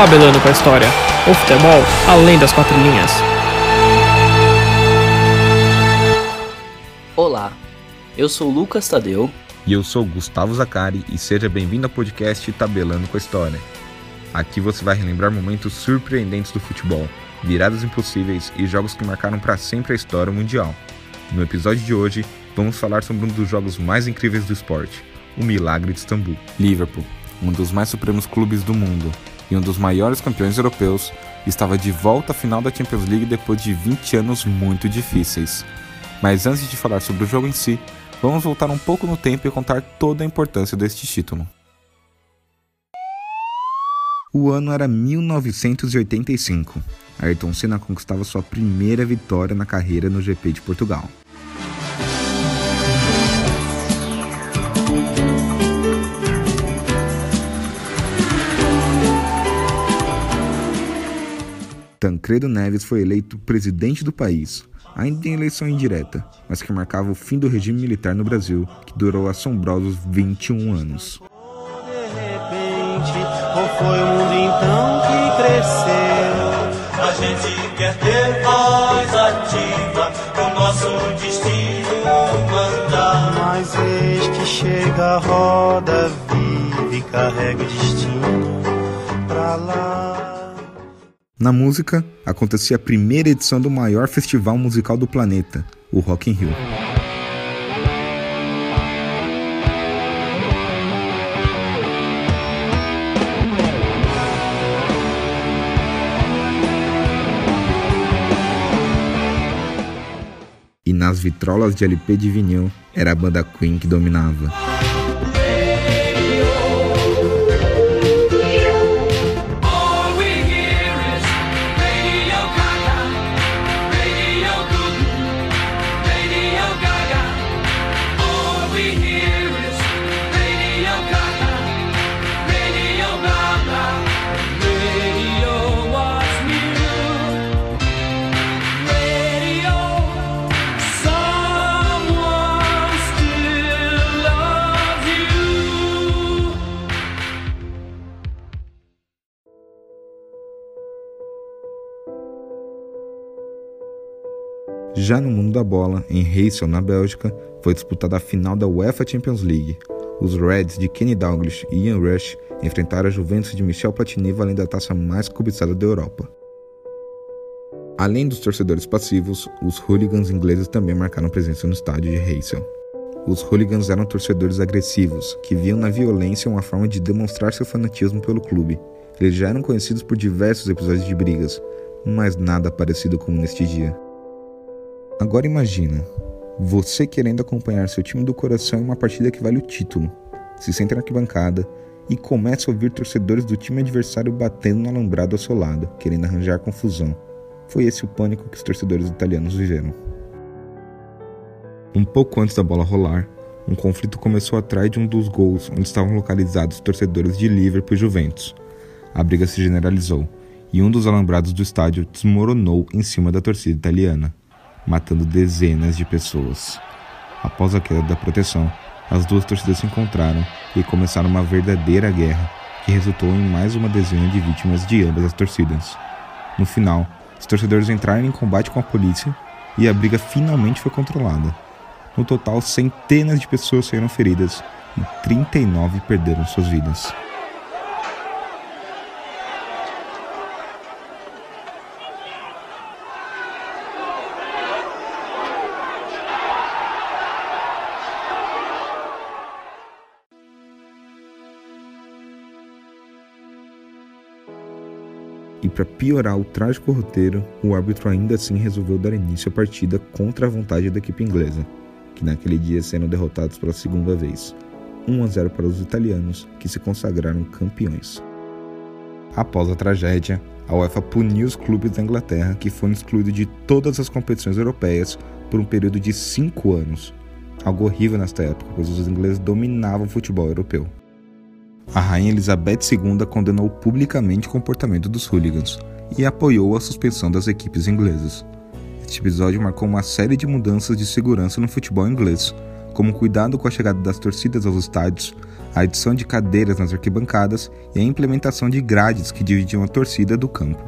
Tabelando com a História. O futebol além das quatro linhas. Olá, eu sou Lucas Tadeu. E eu sou Gustavo Zacari e seja bem-vindo ao podcast Tabelando com a História. Aqui você vai relembrar momentos surpreendentes do futebol, viradas impossíveis e jogos que marcaram para sempre a história mundial. No episódio de hoje, vamos falar sobre um dos jogos mais incríveis do esporte, o Milagre de Istambul. Liverpool, um dos mais supremos clubes do mundo e um dos maiores campeões europeus, estava de volta à final da Champions League depois de 20 anos muito difíceis. Mas antes de falar sobre o jogo em si, vamos voltar um pouco no tempo e contar toda a importância deste título. O ano era 1985. Ayrton Senna conquistava sua primeira vitória na carreira no GP de Portugal. Tancredo Neves foi eleito presidente do país, ainda em eleição indireta, mas que marcava o fim do regime militar no Brasil, que durou assombrosos 21 anos. De repente, ou foi o mundo então que cresceu? A gente quer ter voz ativa, o nosso destino mandar. Mas eis que chega a roda viva e carrega o destino. Na música, acontecia a primeira edição do maior festival musical do planeta, o Rock in Rio. E nas vitrolas de LP de vinil, era a banda Queen que dominava. Já no mundo da bola, em Heysel, na Bélgica, foi disputada a final da UEFA Champions League. Os Reds de Kenny Dalglish e Ian Rush enfrentaram a Juventus de Michel Platini valendo a taça mais cobiçada da Europa. Além dos torcedores passivos, os hooligans ingleses também marcaram presença no estádio de Heysel. Os hooligans eram torcedores agressivos, que viam na violência uma forma de demonstrar seu fanatismo pelo clube. Eles já eram conhecidos por diversos episódios de brigas, mas nada parecido como neste dia. Agora imagina, você querendo acompanhar seu time do coração em uma partida que vale o título. Se senta na arquibancada e começa a ouvir torcedores do time adversário batendo no alambrado ao seu lado, querendo arranjar confusão. Foi esse o pânico que os torcedores italianos viveram. Um pouco antes da bola rolar, um conflito começou atrás de um dos gols onde estavam localizados os torcedores de Liverpool e Juventus. A briga se generalizou e um dos alambrados do estádio desmoronou em cima da torcida italiana matando dezenas de pessoas. Após a queda da proteção, as duas torcidas se encontraram e começaram uma verdadeira guerra, que resultou em mais uma dezena de vítimas de ambas as torcidas. No final, os torcedores entraram em combate com a polícia e a briga finalmente foi controlada. No total, centenas de pessoas saíram feridas e 39 perderam suas vidas. Para piorar o trágico roteiro, o árbitro ainda assim resolveu dar início à partida contra a vontade da equipe inglesa, que naquele dia serão derrotados pela segunda vez, 1 a 0 para os italianos, que se consagraram campeões. Após a tragédia, a UEFA puniu os clubes da Inglaterra que foram excluídos de todas as competições europeias por um período de cinco anos. Algo horrível nesta época, pois os ingleses dominavam o futebol europeu. A rainha Elizabeth II condenou publicamente o comportamento dos hooligans e apoiou a suspensão das equipes inglesas. Este episódio marcou uma série de mudanças de segurança no futebol inglês, como cuidado com a chegada das torcidas aos estádios, a adição de cadeiras nas arquibancadas e a implementação de grades que dividiam a torcida do campo.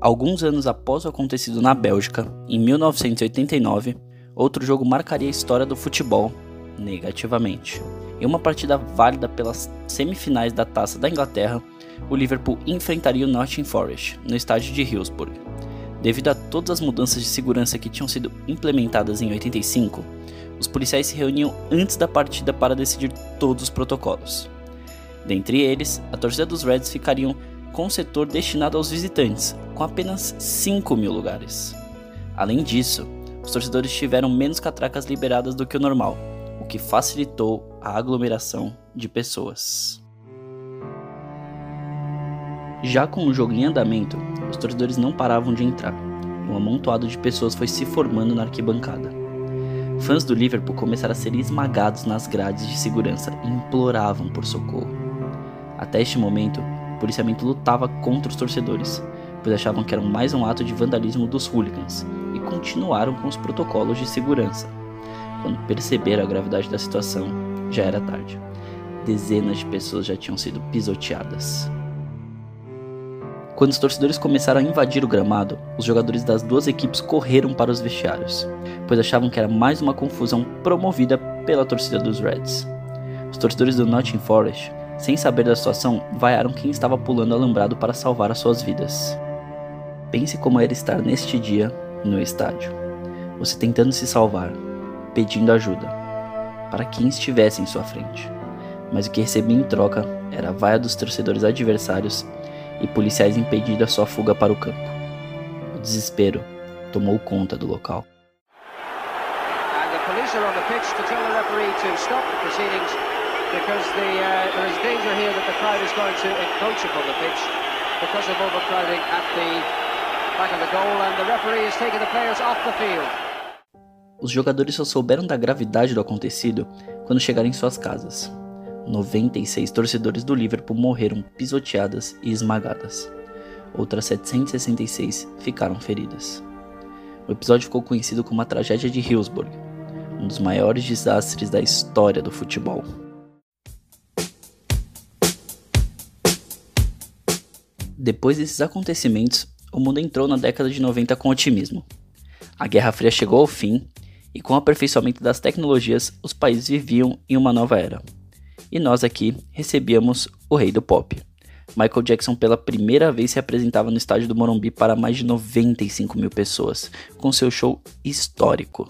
Alguns anos após o acontecido na Bélgica, em 1989, outro jogo marcaria a história do futebol negativamente. Em uma partida válida pelas semifinais da Taça da Inglaterra, o Liverpool enfrentaria o Nottingham Forest no estádio de Hillsborough. Devido a todas as mudanças de segurança que tinham sido implementadas em 85, os policiais se reuniam antes da partida para decidir todos os protocolos. Dentre eles, a torcida dos Reds ficariam com o setor destinado aos visitantes, com apenas 5 mil lugares. Além disso, os torcedores tiveram menos catracas liberadas do que o normal, o que facilitou a aglomeração de pessoas. Já com o jogo em andamento, os torcedores não paravam de entrar, um amontoado de pessoas foi se formando na arquibancada. Fãs do Liverpool começaram a ser esmagados nas grades de segurança e imploravam por socorro. Até este momento, o policiamento lutava contra os torcedores, pois achavam que era mais um ato de vandalismo dos hooligans e continuaram com os protocolos de segurança. Quando perceberam a gravidade da situação, já era tarde. Dezenas de pessoas já tinham sido pisoteadas. Quando os torcedores começaram a invadir o gramado, os jogadores das duas equipes correram para os vestiários, pois achavam que era mais uma confusão promovida pela torcida dos Reds. Os torcedores do Nottingham Forest, sem saber da situação, vaiaram quem estava pulando alambrado para salvar as suas vidas. Pense como era estar neste dia no estádio. Você tentando se salvar, pedindo ajuda, para quem estivesse em sua frente. Mas o que recebia em troca era a vaia dos torcedores adversários e policiais impedindo a sua fuga para o campo. O desespero tomou conta do local. uh, because of overcrowding at the back of the goal and the referee is taking the players off the field. Os jogadores só souberam da gravidade do acontecido quando chegaram em suas casas. 96 torcedores do Liverpool morreram pisoteadas e esmagadas. Outras 766 ficaram feridas. O episódio ficou conhecido como a tragédia de Hillsborough, um dos maiores desastres da história do futebol. Depois desses acontecimentos, o mundo entrou na década de 90 com otimismo. A Guerra Fria chegou ao fim e, com o aperfeiçoamento das tecnologias, os países viviam em uma nova era e nós aqui recebíamos o rei do pop. Michael Jackson pela primeira vez se apresentava no estádio do Morumbi para mais de 95 mil pessoas, com seu show histórico.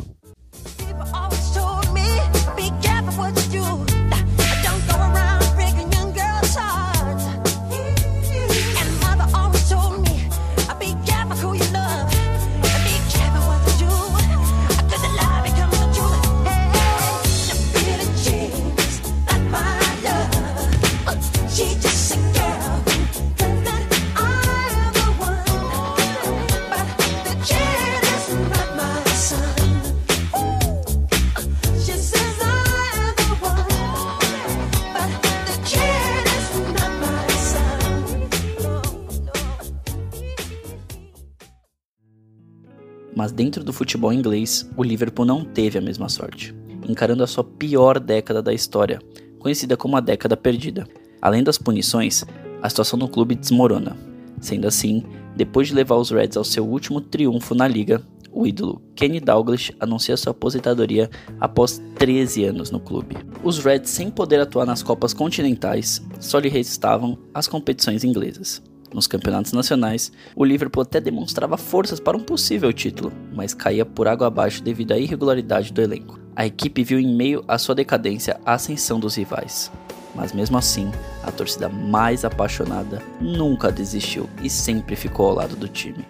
Mas dentro do futebol inglês, o Liverpool não teve a mesma sorte, encarando a sua pior década da história, conhecida como a década perdida. Além das punições, a situação no clube desmorona. Sendo assim, depois de levar os Reds ao seu último triunfo na liga, o ídolo Kenny Dalglish anuncia sua aposentadoria após 13 anos no clube. Os Reds, sem poder atuar nas Copas Continentais, só lhe restavam as competições inglesas. Nos campeonatos nacionais, o Liverpool até demonstrava forças para um possível título, mas caía por água abaixo devido à irregularidade do elenco. A equipe viu em meio à sua decadência a ascensão dos rivais. Mas mesmo assim, a torcida mais apaixonada nunca desistiu e sempre ficou ao lado do time.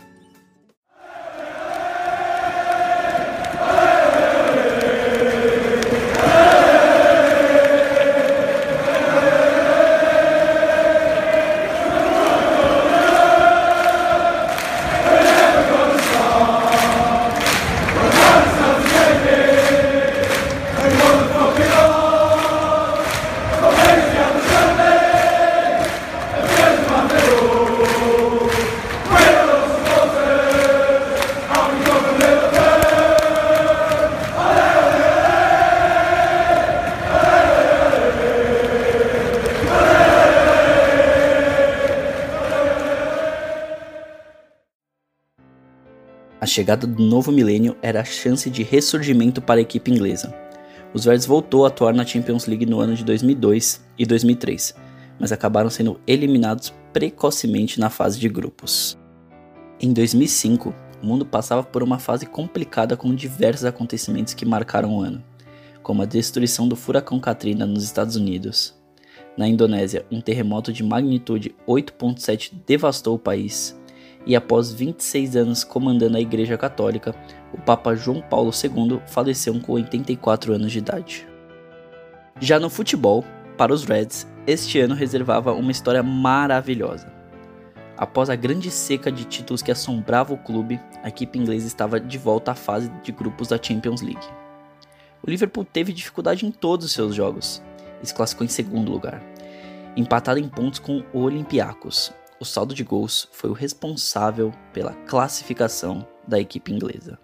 Chegada do novo milênio era a chance de ressurgimento para a equipe inglesa. Os Reds voltou a atuar na Champions League no ano de 2002 e 2003, mas acabaram sendo eliminados precocemente na fase de grupos. Em 2005, o mundo passava por uma fase complicada com diversos acontecimentos que marcaram o ano, como a destruição do furacão Katrina nos Estados Unidos. Na Indonésia, um terremoto de magnitude 8.7 devastou o país, e após 26 anos comandando a Igreja Católica, o Papa João Paulo II faleceu com 84 anos de idade. Já no futebol, para os Reds, este ano reservava uma história maravilhosa. Após a grande seca de títulos que assombrava o clube, a equipe inglesa estava de volta à fase de grupos da Champions League. O Liverpool teve dificuldade em todos os seus jogos e se classificou em segundo lugar, empatado em pontos com o Olympiacos. O saldo de gols foi o responsável pela classificação da equipe inglesa.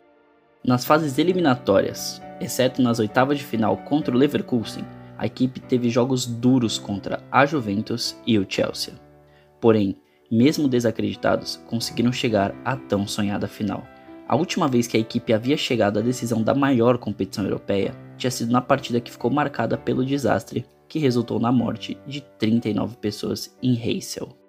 Nas fases eliminatórias, exceto nas oitavas de final contra o Leverkusen, a equipe teve jogos duros contra a Juventus e o Chelsea. Porém, mesmo desacreditados, conseguiram chegar à tão sonhada final. A última vez que a equipe havia chegado à decisão da maior competição europeia tinha sido na partida que ficou marcada pelo desastre que resultou na morte de 39 pessoas em Heysel.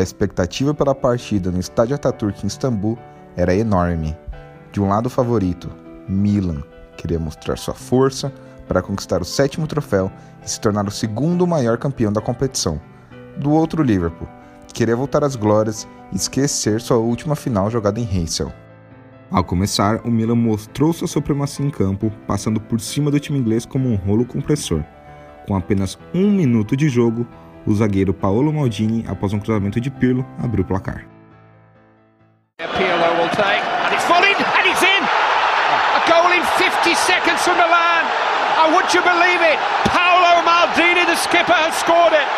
A expectativa pela partida no estádio Ataturk em Istambul era enorme. De um lado o favorito, Milan, queria mostrar sua força para conquistar o sétimo troféu e se tornar o segundo maior campeão da competição. Do outro, Liverpool, queria voltar às glórias e esquecer sua última final jogada em Heysel. Ao começar, o Milan mostrou sua supremacia em campo, passando por cima do time inglês como um rolo compressor. Com apenas um minuto de jogo, o zagueiro Paolo Maldini, após um cruzamento de Pirlo, abriu o placar. Pirlo will take, and it's falling, and it's in! A goal in 50 seconds from Milan! And would you believe it? Paolo Maldini, the skipper, has scored it!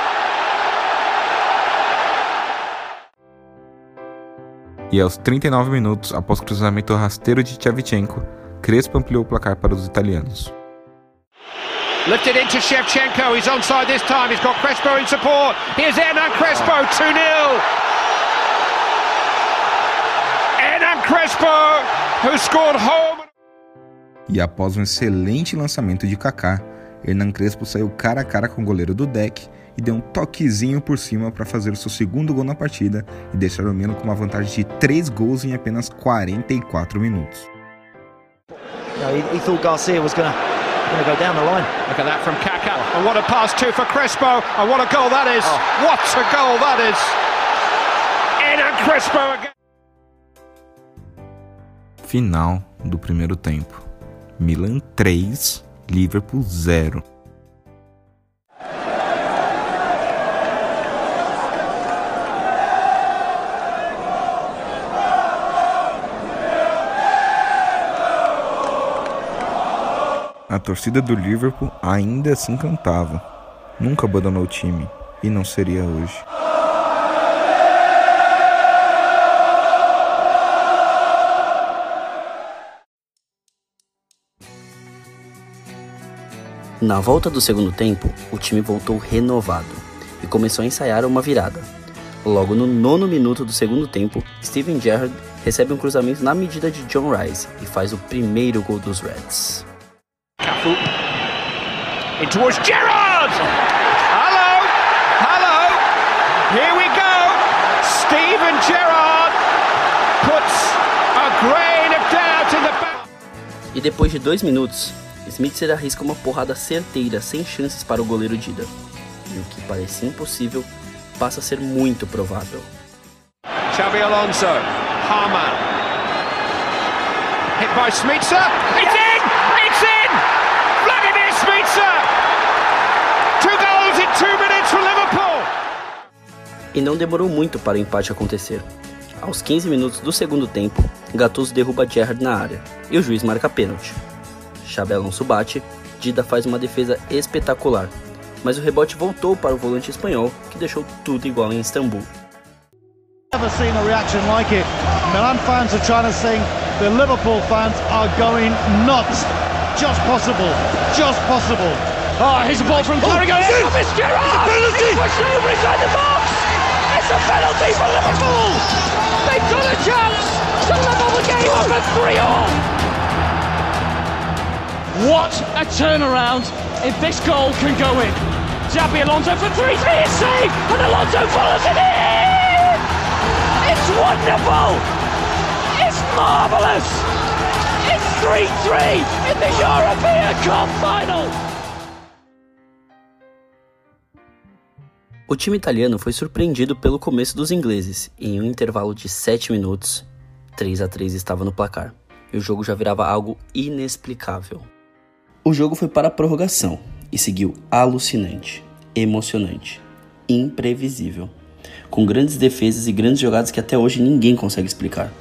E aos 39 minutos, após cruzamento rasteiro de Tchevchenko, Crespo ampliou o placar para os italianos. Lifted into Shevchenko. He's onside this time. He's got Crespo in support. Here's Hernan Crespo, 2 0. Hernan Crespo, who scored home. E após um excelente lançamento de Kaká, Hernan Crespo saiu cara a cara com o goleiro do deck e deu um toquezinho por cima para fazer o seu segundo gol na partida e deixar o Milan com uma vantagem de 3 gols em apenas 44 minutos. No, he, he thought Garcia was going to go down the line. Look at that from Kaká. And what a pass too for Crespo. And what a goal that is. Oh. What a goal that is. Crespo again. Final do primeiro tempo. Milan 3, Liverpool 0. A torcida do Liverpool ainda assim cantava. Nunca abandonou o time e não seria hoje. Na volta do segundo tempo, o time voltou renovado e começou a ensaiar uma virada. Logo no nono minuto do segundo tempo, Steven Gerrard recebe um cruzamento na medida de John Rice e faz o primeiro gol dos Reds. In towards Gerard! Hello! Hello! Here we go! Steven Gerrard puts a grain of doubt in the back. E depois de dois minutos, Smith arrisca uma porrada certeira, sem chances para o goleiro Dida. E o que parecia impossível passa a ser muito provável. Xabi Alonso, Harman, hit by Smitsa! It's in! Vladimir Smitsa! Two goals in two minutes for Liverpool! E não demorou muito para o empate acontecer. Aos 15 minutos do segundo tempo, Gattuso derruba Gerrard na área e o juiz marca pênalti. Xabi Alonso bate, Dida faz uma defesa espetacular, mas o rebote voltou para o volante espanhol, que deixou tudo igual em Istambul. Never seen a reaction like it. Milan fans are trying to sing, the Liverpool fans are going nuts. Just possible, just possible. Oh, here's a ball from Carragher. Oh, it's Gerrard! It's a penalty! Pushed over inside the box! It's a penalty for Liverpool! They've got a chance to level the game up at 3 all! What a turnaround if this goal can go in. Xabi Alonso for 3 3 is saved, and Alonso follows it in! It's wonderful! It's marvellous! It's 3 3 in the European Cup final! O time italiano foi surpreendido pelo começo dos ingleses em um intervalo de 7 minutos, 3 a 3 estava no placar, e o jogo já virava algo inexplicável. O jogo foi para a prorrogação e seguiu alucinante, emocionante, imprevisível, com grandes defesas e grandes jogadas que até hoje ninguém consegue explicar,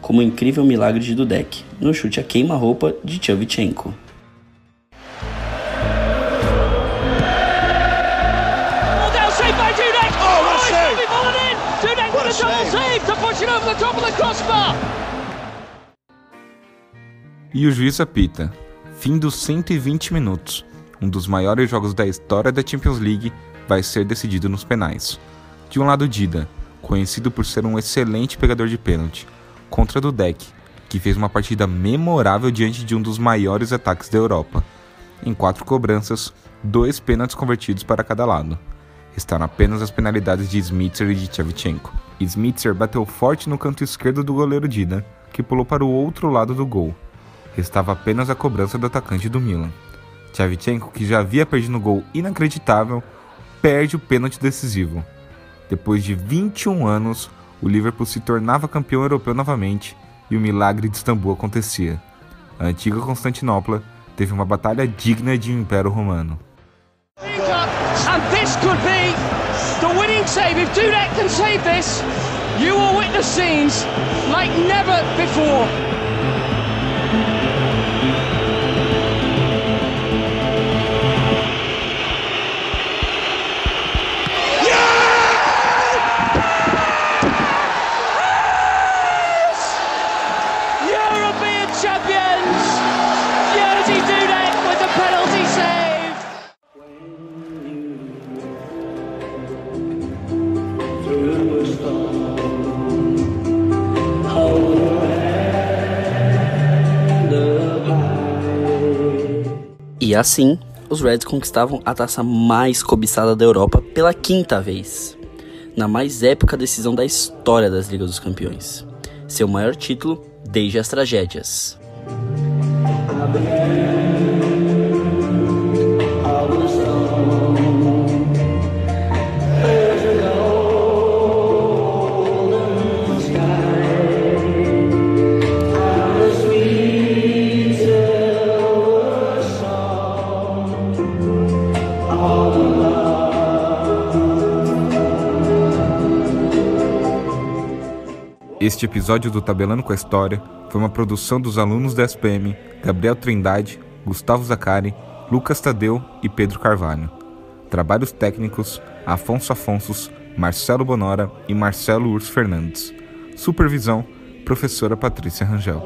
como o incrível milagre de Dudek no chute a queima-roupa de Tchavchenko. E o juiz apita. Fim dos 120 minutos. Um dos maiores jogos da história da Champions League vai ser decidido nos penais. De um lado Dida, conhecido por ser um excelente pegador de pênalti, contra Dudek, que fez uma partida memorável diante de um dos maiores ataques da Europa. Em quatro cobranças, dois pênaltis convertidos para cada lado. Restaram apenas as penalidades de Smitser e de Tchevchenko. Smitser bateu forte no canto esquerdo do goleiro Dida, que pulou para o outro lado do gol. Restava apenas a cobrança do atacante do Milan. Tchevchenko, que já havia perdido um gol inacreditável, perde o pênalti decisivo. Depois de 21 anos, o Liverpool se tornava campeão europeu novamente e o milagre de Istambul acontecia. A antiga Constantinopla teve uma batalha digna de um Império Romano. You will witness scenes like never before. Assim, os Reds conquistavam a taça mais cobiçada da Europa pela quinta vez, na mais épica decisão da história das Ligas dos Campeões. Seu maior título desde as tragédias. Este episódio do Tabelando com a História foi uma produção dos alunos da SPM Gabriel Trindade, Gustavo Zacari, Lucas Tadeu e Pedro Carvalho. Trabalhos técnicos Afonso Afonsos, Marcelo Bonora e Marcelo Urso Fernandes. Supervisão Professora Patrícia Rangel.